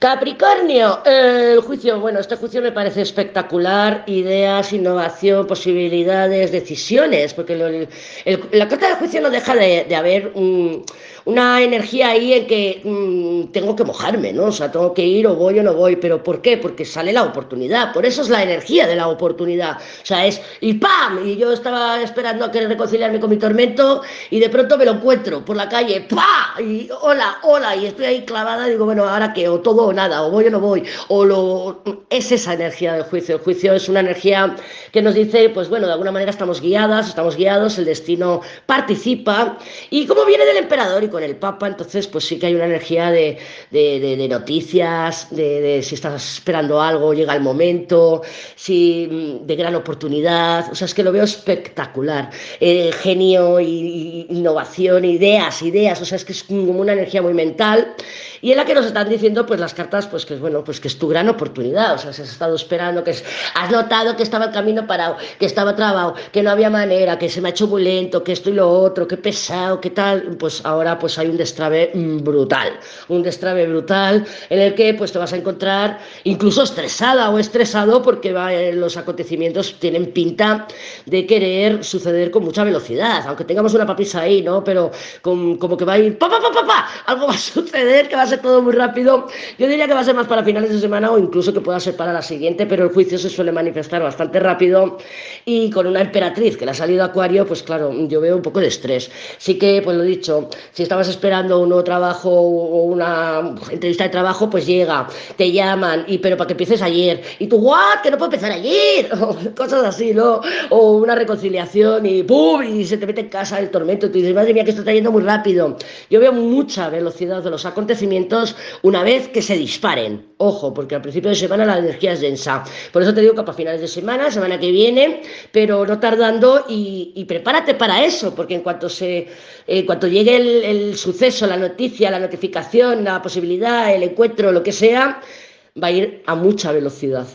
Capricornio, el juicio, bueno, este juicio me parece espectacular, ideas, innovación, posibilidades, decisiones, porque la carta del juicio no deja de, haber una energía ahí en que mm, tengo que mojarme, ¿no? O sea, tengo que ir o voy o no voy, pero ¿por qué? Porque sale la oportunidad, por eso es la energía de la oportunidad, o sea, es y ¡pam! Y yo estaba esperando a querer reconciliarme con mi tormento y de pronto me lo encuentro por la calle, ¡pa! Y hola, hola, y estoy ahí clavada, digo, bueno, ahora qué, o todo nada, o voy o no voy, o lo... Es esa energía del juicio. El juicio es una energía que nos dice, pues bueno, de alguna manera estamos guiadas, estamos guiados, el destino participa, y como viene del emperador y con el papa, entonces pues sí que hay una energía de, de, noticias, de, si estás esperando algo, llega el momento, si, de gran oportunidad, o sea, es que lo veo espectacular. Eh, genio, y, innovación, ideas, ideas, o sea, es que es como una energía muy mental, y en la que nos están diciendo pues las cartas pues que bueno pues que es tu gran oportunidad. O sea si has estado esperando que has notado que estaba el camino parado que estaba trabado que no había manera que se me ha hecho muy lento que esto y lo otro que pesado que tal pues ahora pues hay un destrave mm, brutal. Un destrave brutal en el que pues te vas a encontrar incluso estresada o estresado porque eh, los acontecimientos tienen pinta de querer suceder con mucha velocidad aunque tengamos una papisa ahí no pero como que va a ir pa pa pa pa, pa algo va a suceder que va a ser todo muy rápido. Yo diría que va a ser más para finales de semana o incluso que pueda ser para la siguiente, pero el juicio se suele manifestar bastante rápido y con una emperatriz que le ha salido Acuario, pues claro, yo veo un poco de estrés. Sí que, pues lo dicho, si estabas esperando un nuevo trabajo o una entrevista de trabajo, pues llega, te llaman, y pero para que empieces ayer, y tú, ¿what? Que no puedo empezar ayer, o cosas así, ¿no? O una reconciliación y ¡pum! y se te mete en casa el tormento, y tú dices, madre mía, que esto está yendo muy rápido. Yo veo mucha velocidad de los acontecimientos una vez que se disparen. Ojo, porque al principio de semana la energía es densa. Por eso te digo que para finales de semana, semana que viene, pero no tardando y, prepárate para eso, porque en cuanto, se, en cuanto llegue el, el suceso, la noticia, la notificación, la posibilidad, el encuentro, lo que sea, va a ir a mucha velocidad.